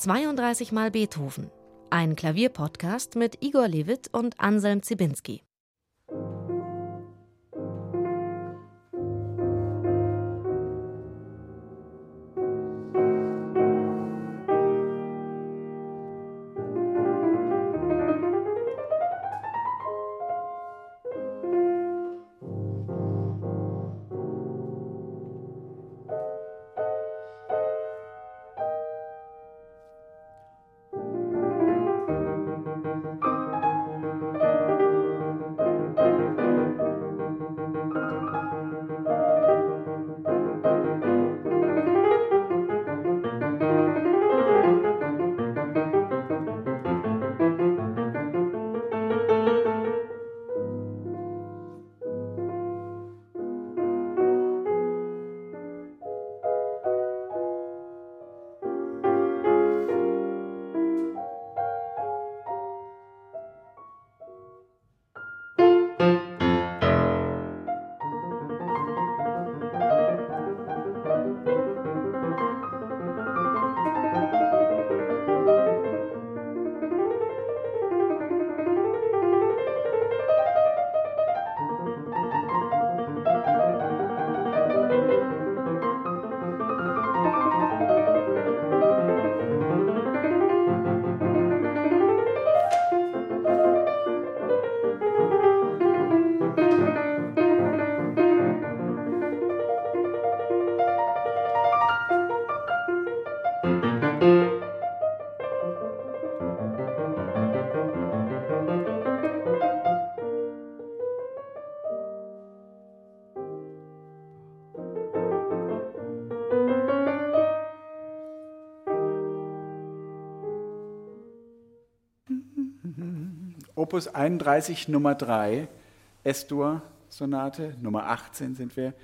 32 Mal Beethoven. Ein Klavierpodcast mit Igor Levit und Anselm Zibinski. Opus 31 Nummer 3, S-Dur-Sonate, Nummer 18 sind wir.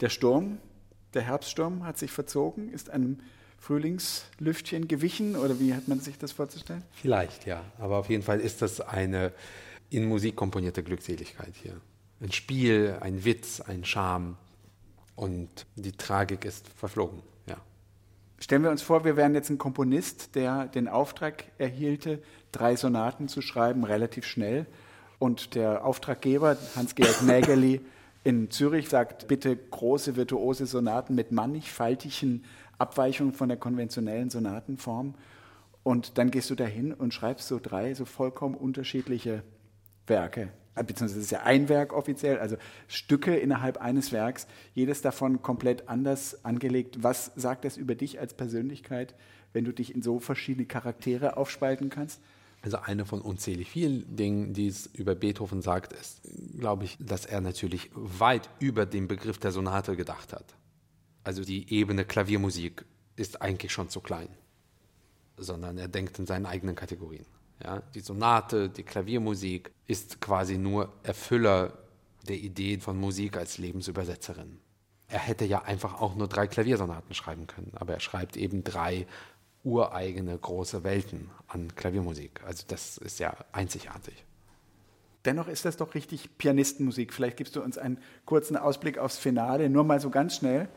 Der Sturm, der Herbststurm hat sich verzogen, ist einem Frühlingslüftchen gewichen oder wie hat man sich das vorzustellen? Vielleicht, ja. Aber auf jeden Fall ist das eine in Musik komponierte Glückseligkeit hier. Ein Spiel, ein Witz, ein Charme und die Tragik ist verflogen. Ja. Stellen wir uns vor, wir wären jetzt ein Komponist, der den Auftrag erhielte, drei Sonaten zu schreiben, relativ schnell. Und der Auftraggeber, Hans-Georg Nägeli in Zürich, sagt, bitte große virtuose Sonaten mit mannigfaltigen Abweichungen von der konventionellen Sonatenform. Und dann gehst du dahin und schreibst so drei so vollkommen unterschiedliche Werke. Beziehungsweise es ist ja ein Werk offiziell, also Stücke innerhalb eines Werks, jedes davon komplett anders angelegt. Was sagt das über dich als Persönlichkeit, wenn du dich in so verschiedene Charaktere aufspalten kannst? Also eine von unzählig vielen Dingen, die es über Beethoven sagt, ist, glaube ich, dass er natürlich weit über den Begriff der Sonate gedacht hat. Also die Ebene Klaviermusik ist eigentlich schon zu klein, sondern er denkt in seinen eigenen Kategorien. Ja, die Sonate, die Klaviermusik ist quasi nur Erfüller der Idee von Musik als Lebensübersetzerin. Er hätte ja einfach auch nur drei Klaviersonaten schreiben können, aber er schreibt eben drei ureigene große Welten an Klaviermusik. Also das ist ja einzigartig. Dennoch ist das doch richtig Pianistenmusik. Vielleicht gibst du uns einen kurzen Ausblick aufs Finale, nur mal so ganz schnell.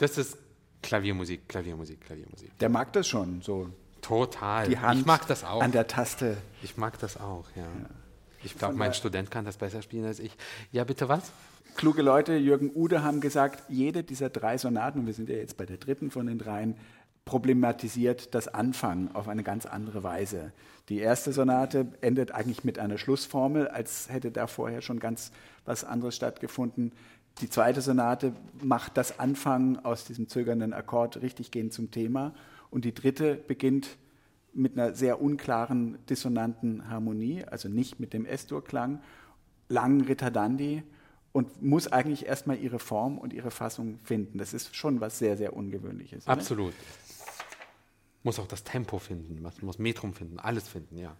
Das ist Klaviermusik, Klaviermusik, Klaviermusik. Der mag das schon so. Total. Die Hand ich mag das auch. An der Taste. Ich mag das auch, ja. ja. Ich glaube, mein Student kann das besser spielen als ich. Ja, bitte was? Kluge Leute, Jürgen Ude, haben gesagt, jede dieser drei Sonaten, und wir sind ja jetzt bei der dritten von den dreien, problematisiert das Anfangen auf eine ganz andere Weise. Die erste Sonate endet eigentlich mit einer Schlussformel, als hätte da vorher schon ganz was anderes stattgefunden. Die zweite Sonate macht das Anfangen aus diesem zögernden Akkord richtig gehen zum Thema. Und die dritte beginnt mit einer sehr unklaren dissonanten Harmonie, also nicht mit dem S-Dur-Klang, langen Ritardandi und muss eigentlich erstmal ihre Form und ihre Fassung finden. Das ist schon was sehr, sehr Ungewöhnliches. Oder? Absolut. Muss auch das Tempo finden, muss Metrum finden, alles finden, ja.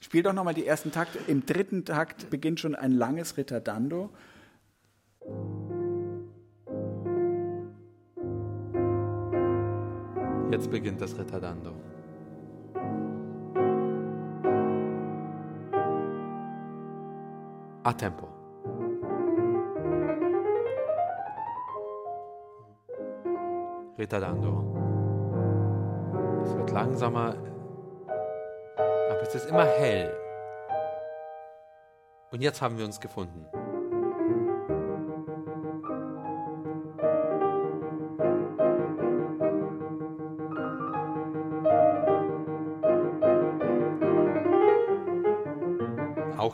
Spiel doch nochmal die ersten Takte. Im dritten Takt beginnt schon ein langes Ritardando. Jetzt beginnt das Ritardando. A tempo. Ritardando. Es wird langsamer, aber es ist immer hell. Und jetzt haben wir uns gefunden.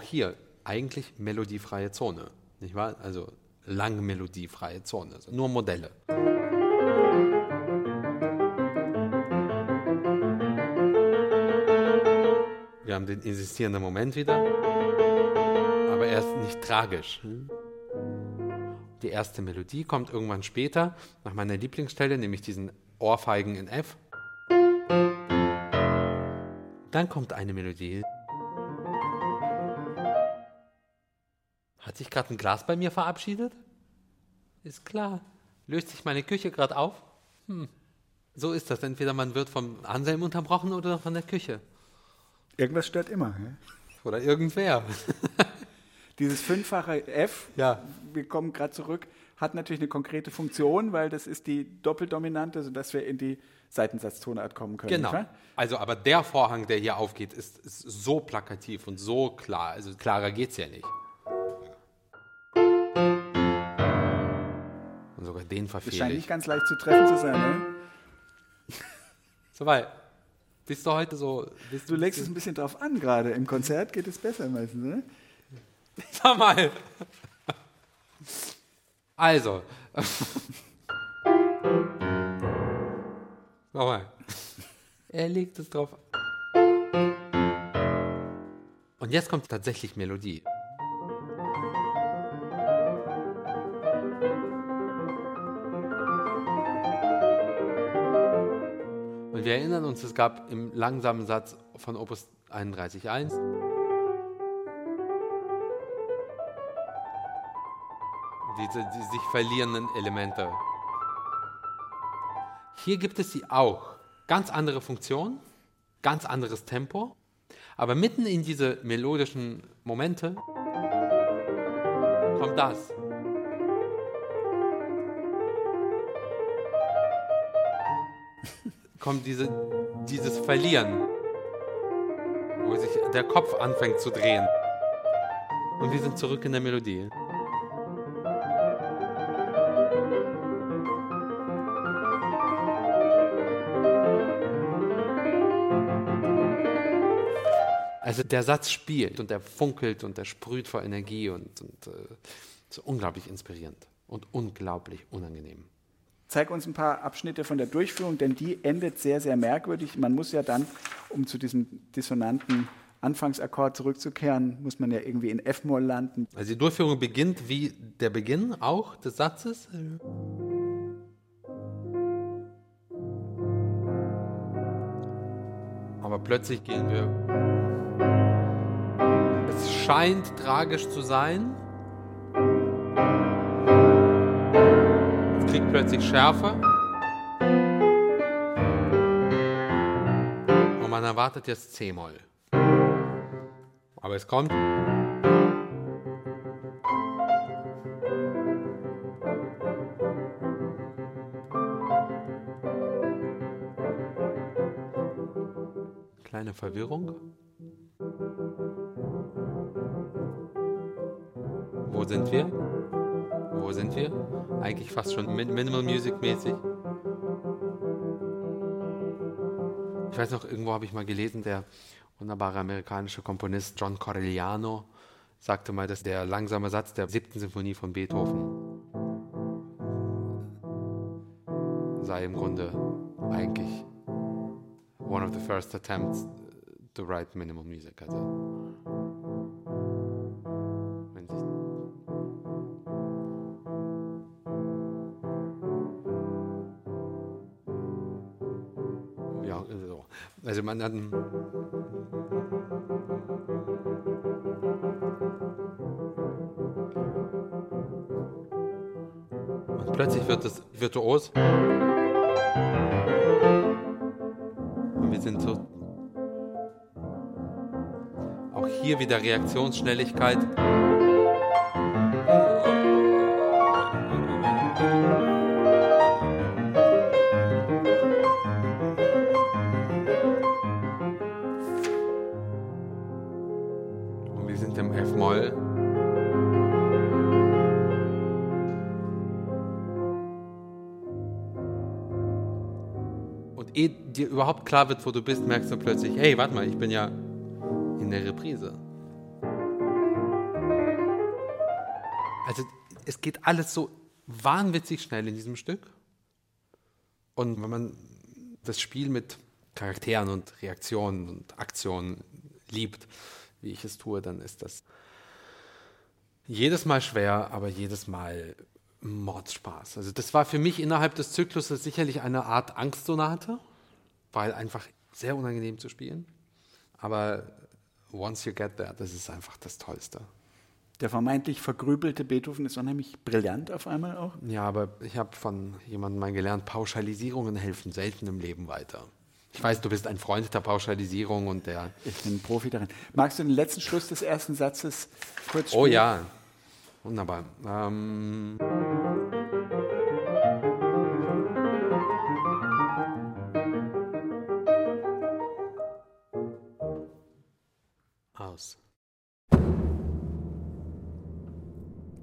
Hier eigentlich melodiefreie Zone, nicht wahr? Also lang melodiefreie Zone, also nur Modelle. Wir haben den insistierenden Moment wieder, aber er ist nicht tragisch. Die erste Melodie kommt irgendwann später, nach meiner Lieblingsstelle, nämlich diesen Ohrfeigen in F. Dann kommt eine Melodie, Hat sich gerade ein Glas bei mir verabschiedet? Ist klar. Löst sich meine Küche gerade auf? Hm. So ist das. Entweder man wird vom Anselm unterbrochen oder von der Küche. Irgendwas stört immer. Ne? Oder irgendwer. Dieses fünffache F, ja. wir kommen gerade zurück, hat natürlich eine konkrete Funktion, weil das ist die Doppeldominante, sodass wir in die Seitensatztonart kommen können. Genau. Also, aber der Vorhang, der hier aufgeht, ist, ist so plakativ und so klar. Also klarer geht es ja nicht. Den verfehle ich. Scheint nicht ganz leicht zu treffen zu sein, ne? Soweit. Bist du heute so. du legst es ein bisschen drauf an gerade. Im Konzert geht es besser meistens, ne? Sag mal. Also. Nochmal. Er legt es drauf. Und jetzt kommt tatsächlich Melodie. Erinnern uns, es gab im langsamen Satz von Opus 31.1 diese die sich verlierenden Elemente. Hier gibt es sie auch. Ganz andere Funktion, ganz anderes Tempo, aber mitten in diese melodischen Momente kommt das. Kommt diese, dieses Verlieren, wo sich der Kopf anfängt zu drehen. Und wir sind zurück in der Melodie. Also der Satz spielt und der funkelt und der sprüht vor Energie und, und äh, ist unglaublich inspirierend und unglaublich unangenehm. Zeig uns ein paar Abschnitte von der Durchführung, denn die endet sehr, sehr merkwürdig. Man muss ja dann, um zu diesem dissonanten Anfangsakkord zurückzukehren, muss man ja irgendwie in F-Moll landen. Also die Durchführung beginnt wie der Beginn auch des Satzes. Aber plötzlich gehen wir. Es scheint tragisch zu sein. Kriegt plötzlich Schärfe. Und man erwartet jetzt C-Moll. Aber es kommt. Kleine Verwirrung. Wo sind wir? Wo sind wir? Eigentlich fast schon Minimal Music mäßig. Ich weiß noch, irgendwo habe ich mal gelesen, der wunderbare amerikanische Komponist John Corigliano sagte mal, dass der langsame Satz der siebten Sinfonie von Beethoven sei im Grunde eigentlich one of the first attempts to write minimal music. Also, Also man hat ein und plötzlich wird es virtuos. Und wir sind so auch hier wieder Reaktionsschnelligkeit. Überhaupt klar wird, wo du bist, merkst du plötzlich, hey, warte mal, ich bin ja in der Reprise. Also es geht alles so wahnwitzig schnell in diesem Stück. Und wenn man das Spiel mit Charakteren und Reaktionen und Aktionen liebt, wie ich es tue, dann ist das jedes Mal schwer, aber jedes Mal Mordspaß. Also das war für mich innerhalb des Zykluses sicherlich eine Art Angstsonate, weil einfach sehr unangenehm zu spielen. Aber once you get there, das ist einfach das Tollste. Der vermeintlich vergrübelte Beethoven ist unheimlich brillant auf einmal auch. Ja, aber ich habe von jemandem mal gelernt, Pauschalisierungen helfen selten im Leben weiter. Ich weiß, du bist ein Freund der Pauschalisierung und der. Ich bin ein Profi darin. Magst du den letzten Schluss des ersten Satzes kurz spielen? Oh ja, wunderbar. Ähm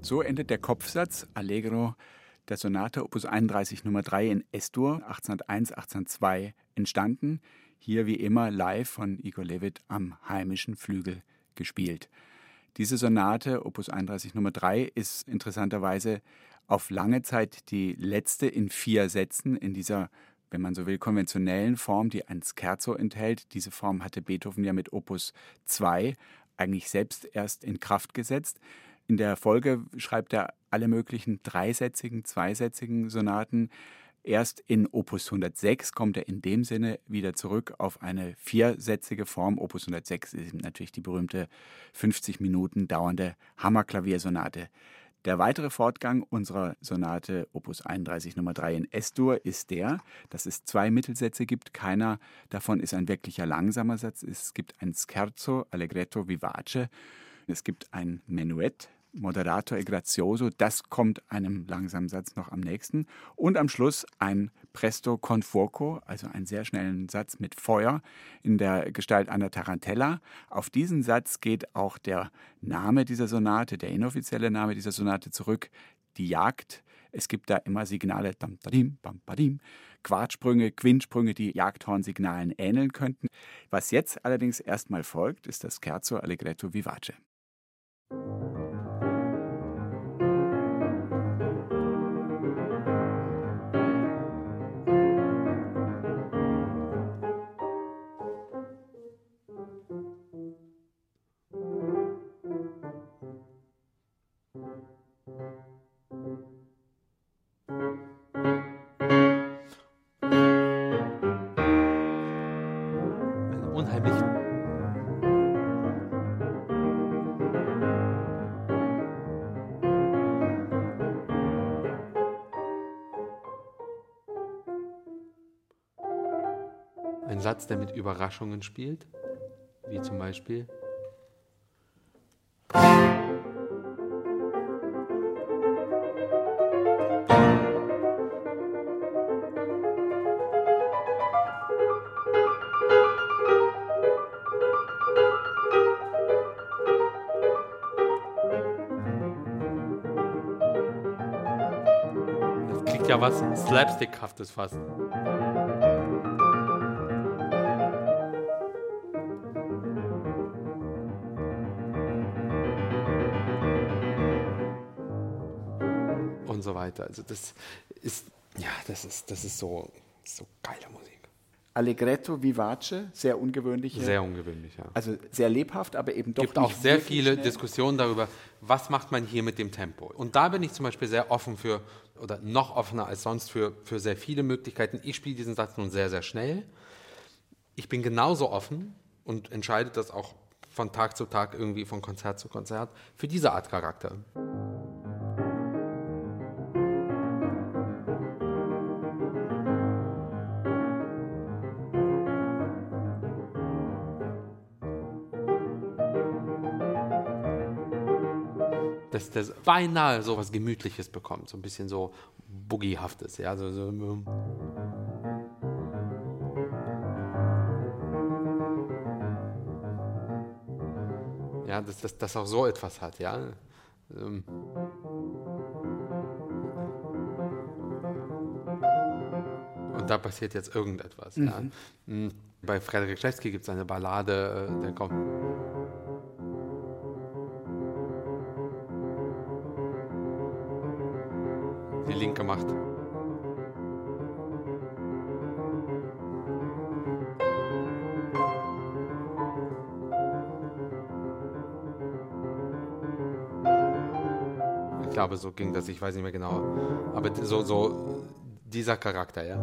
So endet der Kopfsatz Allegro der Sonate Opus 31 Nummer 3 in S-Dur 1801-1802 entstanden. Hier wie immer live von Igor Levit am heimischen Flügel gespielt. Diese Sonate Opus 31 Nummer 3 ist interessanterweise auf lange Zeit die letzte in vier Sätzen in dieser, wenn man so will, konventionellen Form, die ein Scherzo enthält. Diese Form hatte Beethoven ja mit Opus 2 eigentlich selbst erst in Kraft gesetzt. In der Folge schreibt er alle möglichen dreisätzigen, zweisätzigen Sonaten. Erst in Opus 106 kommt er in dem Sinne wieder zurück auf eine viersätzige Form. Opus 106 ist natürlich die berühmte 50 Minuten dauernde Hammerklaviersonate. Der weitere Fortgang unserer Sonate Opus 31 Nummer 3 in S-Dur ist der, dass es zwei Mittelsätze gibt. Keiner davon ist ein wirklicher langsamer Satz. Es gibt ein Scherzo, Allegretto, Vivace. Es gibt ein Menuett, Moderato e Grazioso, das kommt einem langsamen Satz noch am nächsten. Und am Schluss ein Presto con fuoco, also einen sehr schnellen Satz mit Feuer in der Gestalt einer Tarantella. Auf diesen Satz geht auch der Name dieser Sonate, der inoffizielle Name dieser Sonate zurück, die Jagd. Es gibt da immer Signale, dam, dadim, bam, badim, Quartsprünge, Quintsprünge, die Jagdhornsignalen ähneln könnten. Was jetzt allerdings erstmal folgt, ist das Scherzo Allegretto Vivace. Ein Satz, der mit Überraschungen spielt, wie zum Beispiel. Ja was Slapstickhaftes fast. Weiter. Also das ist, ja, das ist, das ist so, so geile Musik. Allegretto vivace, sehr ungewöhnlich. Sehr ungewöhnlich, ja. Also sehr lebhaft, aber eben doch Es gibt auch sehr viele schnell. Diskussionen darüber, was macht man hier mit dem Tempo. Und da bin ich zum Beispiel sehr offen für, oder noch offener als sonst für, für sehr viele Möglichkeiten. Ich spiele diesen Satz nun sehr, sehr schnell. Ich bin genauso offen und entscheide das auch von Tag zu Tag irgendwie, von Konzert zu Konzert, für diese Art Charakter. Dass das beinahe so was Gemütliches bekommt, so ein bisschen so Boogiehaftes, ja, so, so ja, dass das, das auch so etwas hat, ja. Ähm. Und da passiert jetzt irgendetwas, ja. Mhm. Bei Frederik Schlewski gibt es eine Ballade, äh, der kommt. Die linke macht. Ich glaube, so ging das, ich weiß nicht mehr genau. Aber so, so dieser Charakter, ja.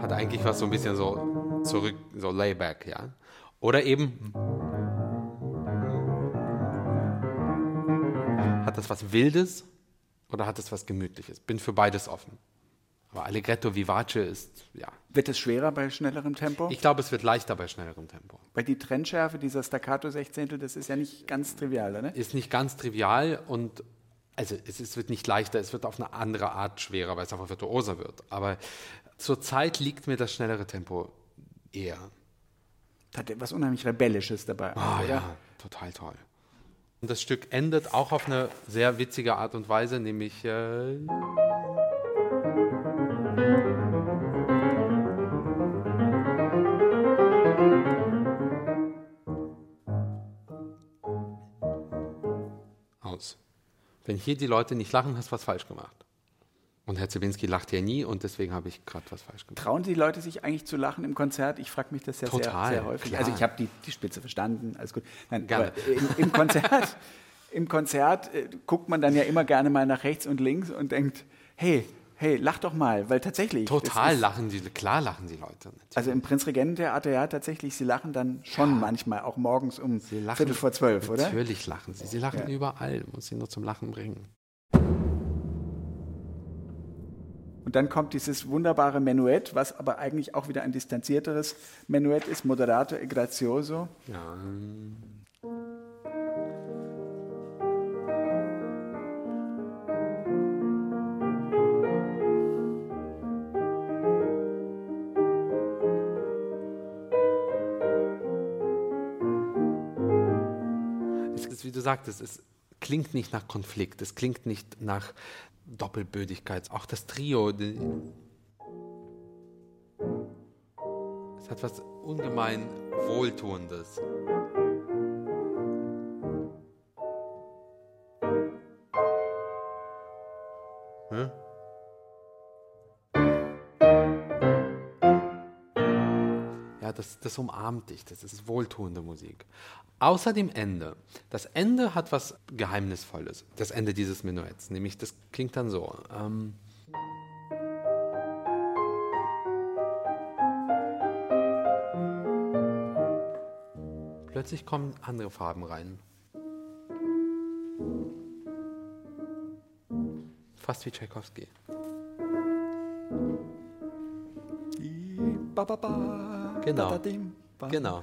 Hat eigentlich was so ein bisschen so zurück, so layback, ja. Oder eben hat das was Wildes oder hat es was Gemütliches? Bin für beides offen. Aber Allegretto Vivace ist, ja. Wird es schwerer bei schnellerem Tempo? Ich glaube, es wird leichter bei schnellerem Tempo. Weil die Trennschärfe dieser Staccato-Sechzehntel, das ist ja nicht ganz trivial, oder? Ist nicht ganz trivial und also es, es wird nicht leichter, es wird auf eine andere Art schwerer, weil es einfach virtuoser wird. Aber zurzeit liegt mir das schnellere Tempo eher. Hat etwas unheimlich Rebellisches dabei, Ah oder? ja, total toll. Und das Stück endet auch auf eine sehr witzige Art und Weise, nämlich äh, aus. Wenn hier die Leute nicht lachen, hast du was falsch gemacht. Und Herr Zibinski lacht ja nie und deswegen habe ich gerade was falsch gemacht. Trauen die Leute sich eigentlich zu lachen im Konzert? Ich frage mich das ja sehr, Total, sehr häufig. klar. Also ich habe die, die Spitze verstanden, alles gut. Nein, Gerne. im, im Konzert, im Konzert äh, guckt man dann ja immer gerne mal nach rechts und links und denkt, hey, hey, lach doch mal, weil tatsächlich. Total lachen die, klar lachen die Leute. Natürlich. Also im Prinzregententheater, ja, tatsächlich, sie lachen dann schon manchmal, auch morgens um Sie lachen, Viertel vor zwölf, oder? Natürlich lachen sie. Sie lachen Ja. überall. Muss sie nur zum Lachen bringen. Und dann kommt dieses wunderbare Menuett, was aber eigentlich auch wieder ein distanzierteres Menuett ist, Moderato e Grazioso. Ja. Wie du sagtest, es klingt nicht nach Konflikt, es klingt nicht nach Doppelbödigkeit. Auch das Trio, es hat was ungemein Wohltuendes. Ja, das, das umarmt dich, das ist wohltuende Musik. Außer dem Ende. Das Ende hat was Geheimnisvolles, das Ende dieses Menuetts. Nämlich, das klingt dann so. Ähm Plötzlich kommen andere Farben rein. Fast wie Tchaikovsky. Ba, ba, ba, Genau. ba. Genau.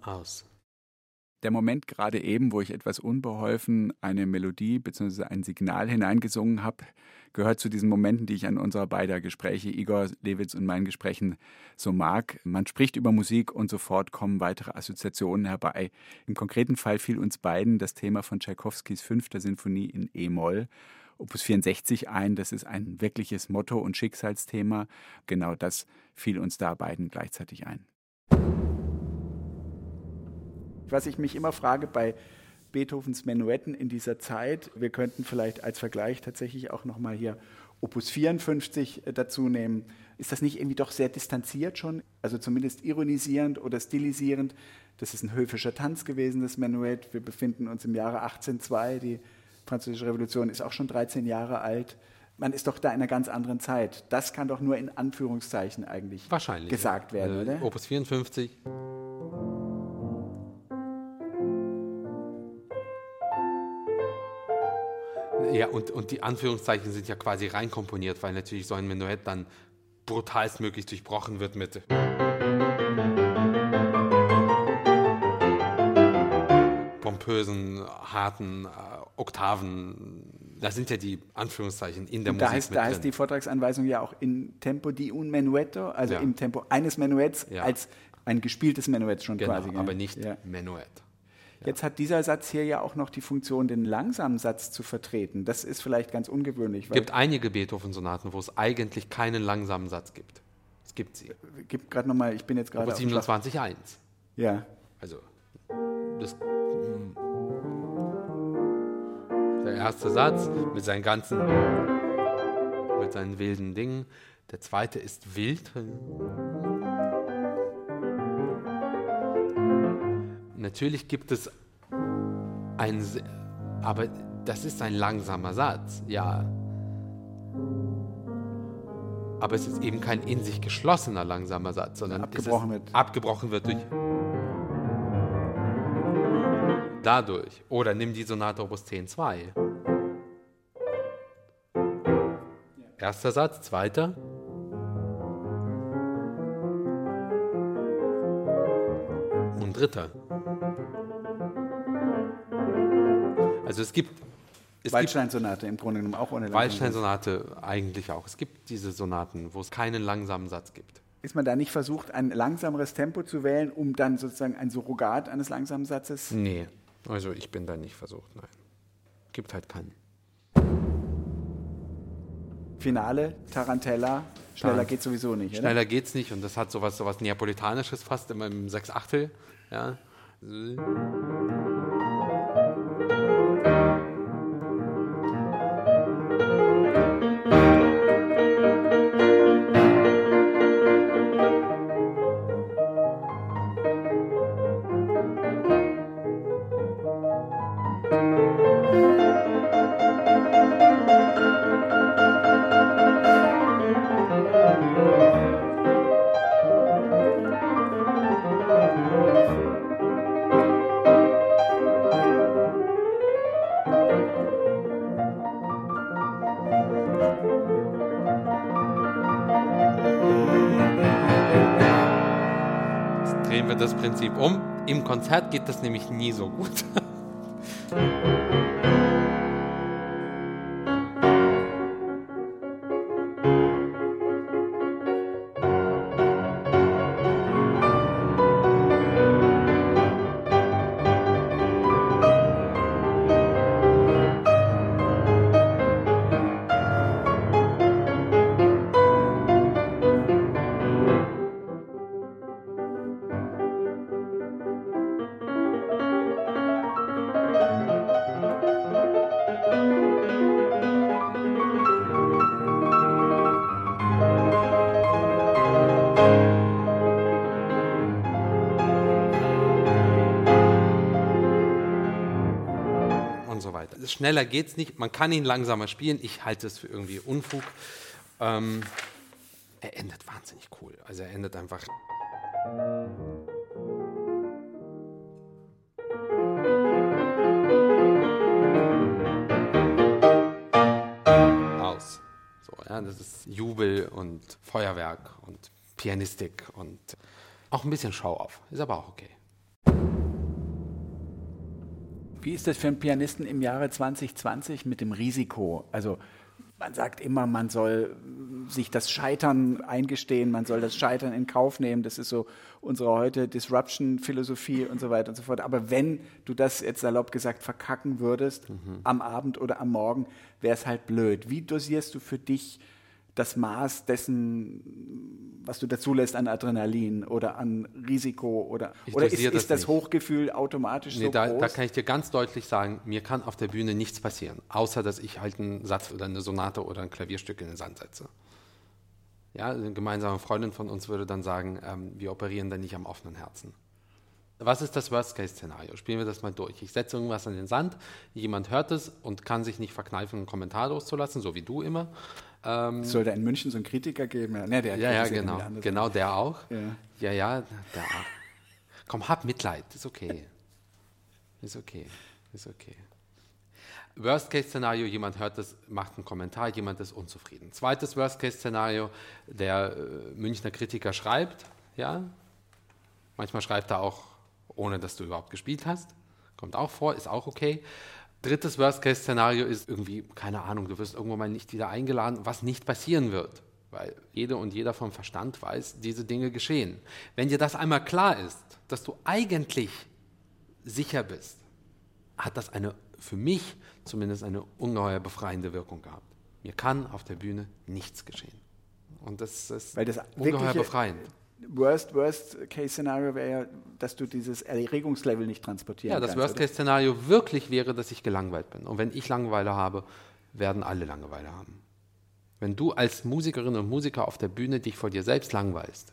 Aus. Der Moment gerade eben, wo ich etwas unbeholfen eine Melodie bzw. ein Signal hineingesungen habe, gehört zu diesen Momenten, die ich an unserer beider Gespräche, Igor Lewitz und meinen Gesprächen, so mag. Man spricht über Musik und sofort kommen weitere Assoziationen herbei. Im konkreten Fall fiel uns beiden das Thema von Tschaikowskis fünfter Sinfonie in E-Moll. Opus 64 ein, das ist ein wirkliches Motto und Schicksalsthema. Genau das fiel uns da beiden gleichzeitig ein. Was ich mich immer frage bei Beethovens Menuetten in dieser Zeit, wir könnten vielleicht als Vergleich tatsächlich auch nochmal hier Opus 54 äh, dazu nehmen. Ist das nicht irgendwie doch sehr distanziert schon? Also zumindest ironisierend oder stilisierend. Das ist ein höfischer Tanz gewesen, das Menuett. Wir befinden uns im Jahre 1802. Die Französische Revolution ist auch schon 13 Jahre alt. Man ist doch da in einer ganz anderen Zeit. Das kann doch nur in Anführungszeichen eigentlich Wahrscheinlich, gesagt werden, Äh, oder? Opus 54. Ja, und, und die Anführungszeichen sind ja quasi reinkomponiert, weil natürlich so ein Menuett dann brutalstmöglich durchbrochen wird mit. pompösen, harten äh, Oktaven. Das sind ja die Anführungszeichen in der da Musik heißt, da drin. heißt die Vortragsanweisung ja auch in Tempo di un menuetto, also Ja. im Tempo eines Menuetts Ja. als ein gespieltes Menuett schon genau, quasi. aber nicht Ja. Menuett. Jetzt hat dieser Satz hier ja auch noch die Funktion, den langsamen Satz zu vertreten. Das ist vielleicht ganz ungewöhnlich. Es gibt einige Beethoven-Sonaten, wo es eigentlich keinen langsamen Satz gibt. Es gibt sie. gibt gerade nochmal, ich bin jetzt gerade Opus auf dem Schlauch. 27.1. Ja, Also, das, mm. der erste Satz mit seinen ganzen, mit seinen wilden Dingen. Der zweite ist wild. Natürlich gibt es ein, aber das ist ein langsamer Satz, ja. Aber es ist eben kein in sich geschlossener langsamer Satz, sondern Abgebrochen wird. abgebrochen wird durch dadurch. Oder nimm die Sonate Opus 10.2. Erster Satz, zweiter. Und dritter. Also es gibt, es gibt Waldstein-Sonate im Grunde genommen auch ohne. Waldstein-Sonate eigentlich auch. Es gibt diese Sonaten, wo es keinen langsamen Satz gibt. Ist man da nicht versucht, ein langsameres Tempo zu wählen, um dann sozusagen ein Surrogat eines langsamen Satzes? Nee, also ich bin da nicht versucht, nein. Gibt halt keinen. Finale, Tarantella, schneller geht sowieso nicht, oder? Schneller geht's nicht und das hat sowas, sowas Neapolitanisches fast immer im Sechs Achtel. Ja. Prinzip um. Im Konzert geht das nämlich nie so gut. Schneller geht's nicht. Man kann ihn langsamer spielen. Ich halte es für irgendwie Unfug. Ähm, er endet wahnsinnig cool. Also er endet einfach. Aus. So, ja, das ist Jubel und Feuerwerk und Pianistik und auch ein bisschen Show auf. Ist aber auch okay. Wie ist das für einen Pianisten im Jahre 2020 mit dem Risiko? Also man sagt immer, man soll sich das Scheitern eingestehen, man soll das Scheitern in Kauf nehmen. Das ist so unsere heute Disruption-Philosophie und so weiter und so fort. Aber wenn du das jetzt salopp gesagt verkacken würdest, am Abend oder am Morgen, wäre es halt blöd. Wie dosierst du für dich das Maß dessen, was du dazulässt an Adrenalin oder an Risiko oder, oder ist, das ist das. Hochgefühl automatisch Nee, so da, groß? da kann ich dir ganz deutlich sagen, mir kann auf der Bühne nichts passieren, außer dass ich halt einen Satz oder eine Sonate oder ein Klavierstück in den Sand setze. Ja, eine gemeinsame Freundin von uns würde dann sagen, ähm, wir operieren da nicht am offenen Herzen. Was ist das Worst-Case-Szenario? Spielen wir das mal durch. Ich setze irgendwas in den Sand, jemand hört es und kann sich nicht verkneifen, einen Kommentar loszulassen, so wie du immer. Ähm, sollte in München so einen Kritiker geben. Ja, nee, der ja, ja, genau. Genau, der auch. Ja. Ja, ja, der auch. Komm, hab Mitleid, ist okay. Ist okay, ist okay. Worst-Case-Szenario, jemand hört das, macht einen Kommentar, jemand ist unzufrieden. Zweites Worst-Case-Szenario, der äh, Münchner Kritiker schreibt, ja, manchmal schreibt er auch, ohne dass du überhaupt gespielt hast, kommt auch vor, ist auch okay. Drittes Worst-Case-Szenario ist irgendwie, keine Ahnung, du wirst irgendwann mal nicht wieder eingeladen, was nicht passieren wird, weil jede und jeder vom Verstand weiß, diese Dinge geschehen. Wenn dir das einmal klar ist, dass du eigentlich sicher bist, hat das eine, für mich zumindest eine ungeheuer befreiende Wirkung gehabt. Mir kann auf der Bühne nichts geschehen. Und das ist Weil das ungeheuer befreiend. Worst, worst Case Szenario wäre ja, dass du dieses Erregungslevel nicht transportieren Ja, das kannst. oder? Worst-Case-Szenario wirklich wäre, dass ich gelangweilt bin. Und wenn ich Langeweile habe, werden alle Langeweile haben. Wenn du als Musikerin und Musiker auf der Bühne dich vor dir selbst langweilst,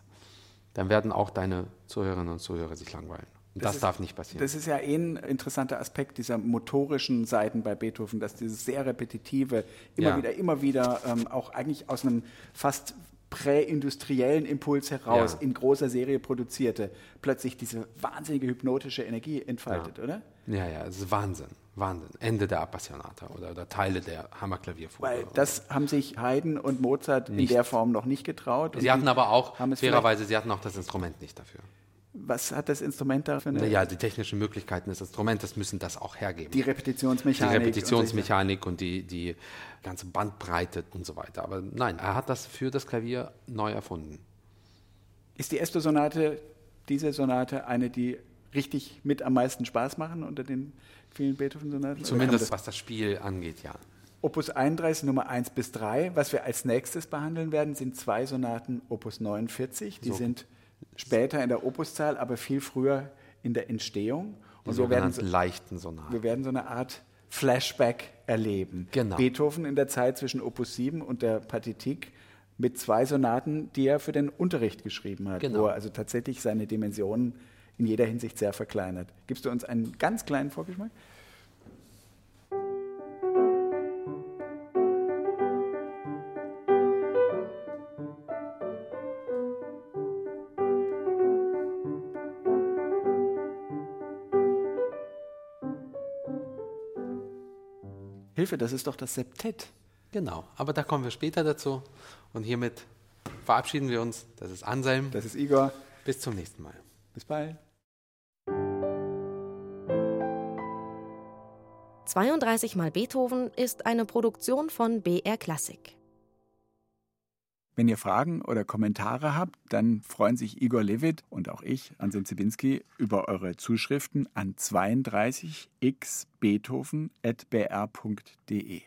dann werden auch deine Zuhörerinnen und Zuhörer sich langweilen. Und das, ist- darf nicht passieren. Das ist ja eh ein interessanter Aspekt dieser motorischen Seiten bei Beethoven, dass dieses sehr repetitive, immer Ja. wieder, immer wieder, ähm, auch eigentlich aus einem fast präindustriellen Impuls heraus Ja. in großer Serie produzierte, plötzlich diese wahnsinnige hypnotische Energie entfaltet, oder? ja, ja, es ist Wahnsinn. Wahnsinn. Ende der Appassionata oder, oder Teile der Hammerklavierfuge. Weil das haben sich Haydn und Mozart in Nicht. der Form noch nicht getraut. Sie hatten aber auch, fairerweise, sie hatten auch das Instrument nicht dafür. Was hat das Instrument da für eine? Ja, die technischen Möglichkeiten des Instrumentes müssen das auch hergeben. Die die Repetitionsmechanik. Repetitionsmechanik und die, die ganze Bandbreite und so weiter. Aber nein, er hat das für das Klavier neu erfunden. Ist die Esto-Sonate, diese Sonate, eine, die richtig mit am meisten Spaß machen unter den vielen Beethoven-Sonaten? Zumindest kann was das Spiel angeht, ja. das- Opus 31, Nummer 1 bis 3. Was wir als nächstes behandeln werden, sind zwei Sonaten Opus 49. Die So. sind später in der Opuszahl, aber viel früher in der Entstehung. Die Und wir werden, sogenannten leichten Sonaten. wir werden so eine Art Flashback erleben. Genau. Beethoven in der Zeit zwischen Opus 7 und der Partitik mit zwei Sonaten, die er für den Unterricht geschrieben hat, Genau. wo er also tatsächlich seine Dimensionen in jeder Hinsicht sehr verkleinert. Gibst du uns einen ganz kleinen Vorgeschmack? Hilfe, das ist doch das Septett. Genau, aber da kommen wir später dazu. Und hiermit verabschieden wir uns. Das ist Anselm. Das ist Igor. Bis zum nächsten Mal. Bis bald. 32 mal Beethoven ist eine Produktion von BR Klassik. Wenn ihr Fragen oder Kommentare habt, dann freuen sich Igor Levit und auch ich, Anselm Zibinski, über eure Zuschriften an 32xbeethoven.br.de.